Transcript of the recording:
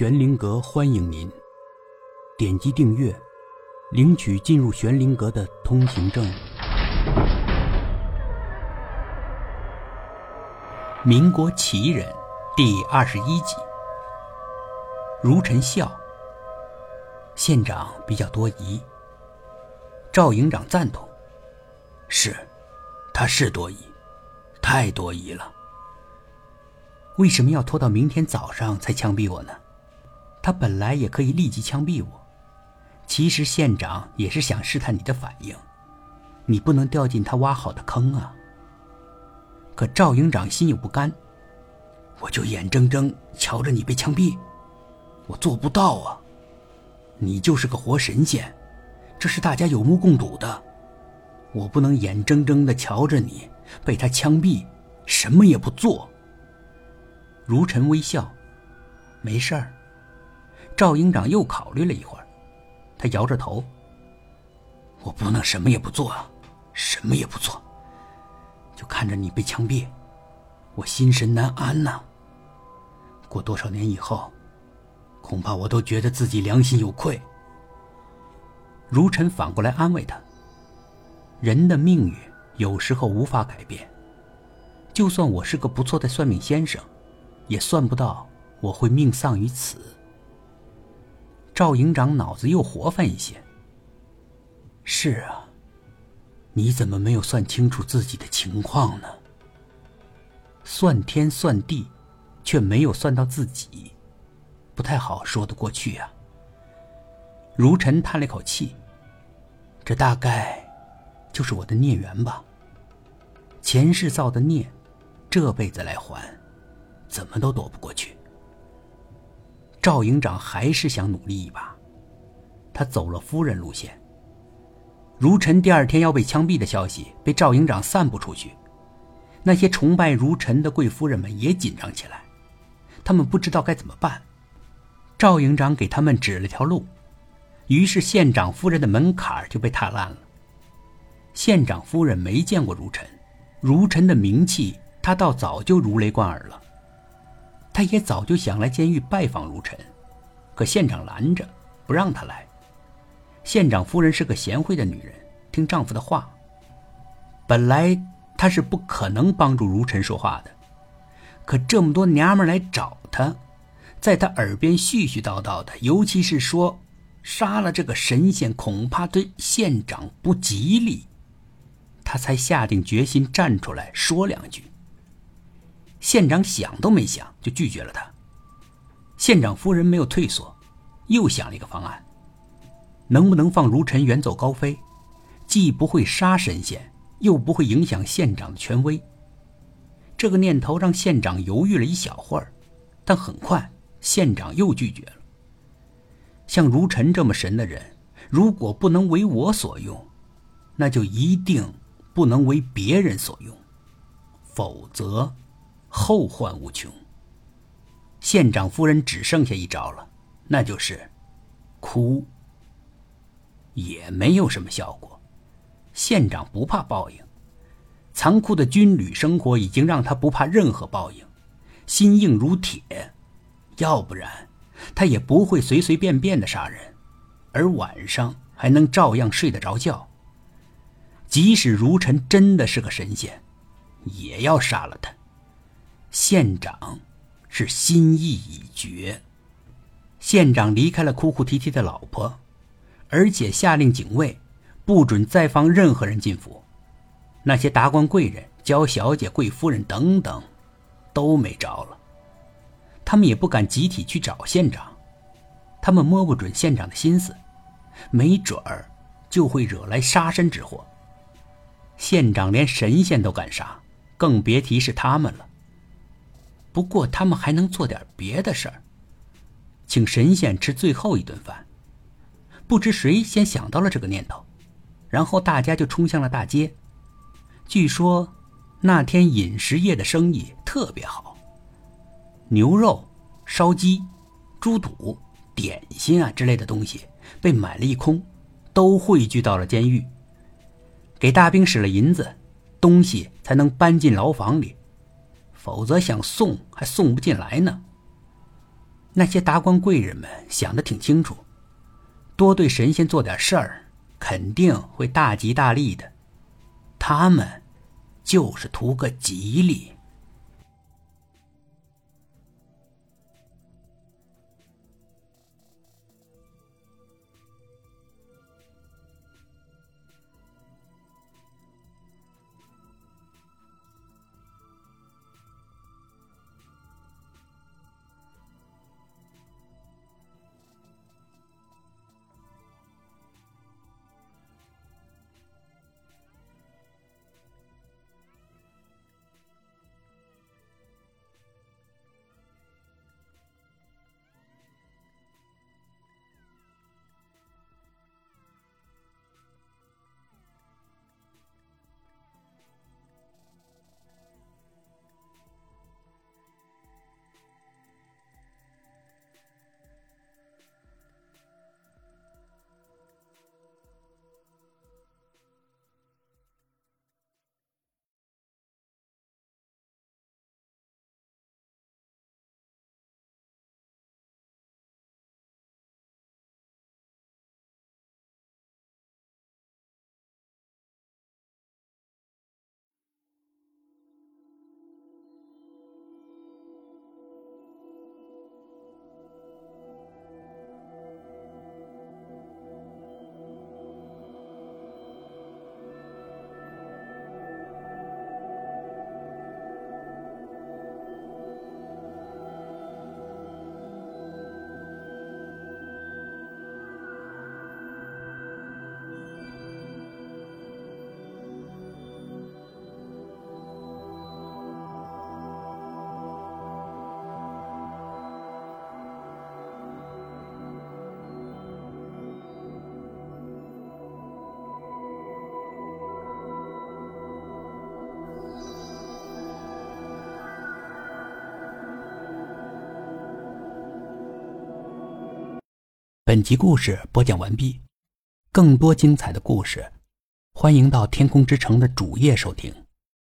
玄灵阁欢迎您，点击订阅，领取进入玄灵阁的通行证。民国奇人第二十一集。如尘笑，县长比较多疑。赵营长赞同，是，他是多疑，太多疑了。为什么要拖到明天早上才枪毙我呢？他本来也可以立即枪毙我。其实县长也是想试探你的反应，你不能掉进他挖好的坑啊。可赵营长心有不甘，我就眼睁睁瞧着你被枪毙，我做不到啊。你就是个活神仙，这是大家有目共睹的，我不能眼睁睁的瞧着你被他枪毙，什么也不做。如尘微笑，没事儿。赵营长又考虑了一会儿，他摇着头：“我不能什么也不做啊，什么也不做，就看着你被枪毙，我心神难安呐。过多少年以后，恐怕我都觉得自己良心有愧。”如尘反过来安慰他：“人的命运有时候无法改变，就算我是个不错的算命先生。”也算不到我会命丧于此。赵营长脑子又活泛一些。是啊，你怎么没有算清楚自己的情况呢？算天算地，却没有算到自己，不太好说得过去呀。如尘叹了口气，这大概就是我的孽缘吧。前世造的孽，这辈子来还。怎么都躲不过去。赵营长还是想努力一把，他走了夫人路线。如尘第二天要被枪毙的消息被赵营长散布出去，那些崇拜如尘的贵夫人们也紧张起来，他们不知道该怎么办。赵营长给他们指了条路，于是县长夫人的门槛就被踏烂了。县长夫人没见过如尘，如尘的名气，他倒早就如雷贯耳了。他也早就想来监狱拜访如尘，可县长拦着，不让他来。县长夫人是个贤惠的女人，听丈夫的话。本来她是不可能帮助如尘说话的，可这么多娘们来找他，在他耳边絮絮叨叨的，尤其是说杀了这个神仙恐怕对县长不吉利，他才下定决心站出来说两句。县长想都没想就拒绝了他。县长夫人没有退缩，又想了一个方案：能不能放如尘远走高飞，既不会杀神仙，又不会影响县长的权威？这个念头让县长犹豫了一小会儿，但很快县长又拒绝了。像如尘这么神的人，如果不能为我所用，那就一定不能为别人所用，否则。后患无穷。县长夫人只剩下一招了，那就是哭。也没有什么效果。县长不怕报应，残酷的军旅生活已经让他不怕任何报应，心硬如铁。要不然，他也不会随随便便的杀人，而晚上还能照样睡得着觉。即使如尘真的是个神仙，也要杀了他。县长是心意已决。县长离开了哭哭啼啼的老婆，而且下令警卫不准再放任何人进府。那些达官贵人、娇小姐、贵夫人等等，都没招了。他们也不敢集体去找县长，他们摸不准县长的心思，没准儿就会惹来杀身之祸。县长连神仙都敢杀，更别提是他们了。不过他们还能做点别的事儿，请神仙吃最后一顿饭。不知谁先想到了这个念头，然后大家就冲向了大街。据说那天饮食业的生意特别好，牛肉、烧鸡、猪肚、点心啊之类的东西被买了一空，都汇聚到了监狱。给大兵使了银子，东西才能搬进牢房里。否则想送还送不进来呢。那些达官贵人们想的挺清楚，多对神仙做点事儿，肯定会大吉大利的。他们就是图个吉利。本集故事播讲完毕，更多精彩的故事，欢迎到天空之城的主页收听。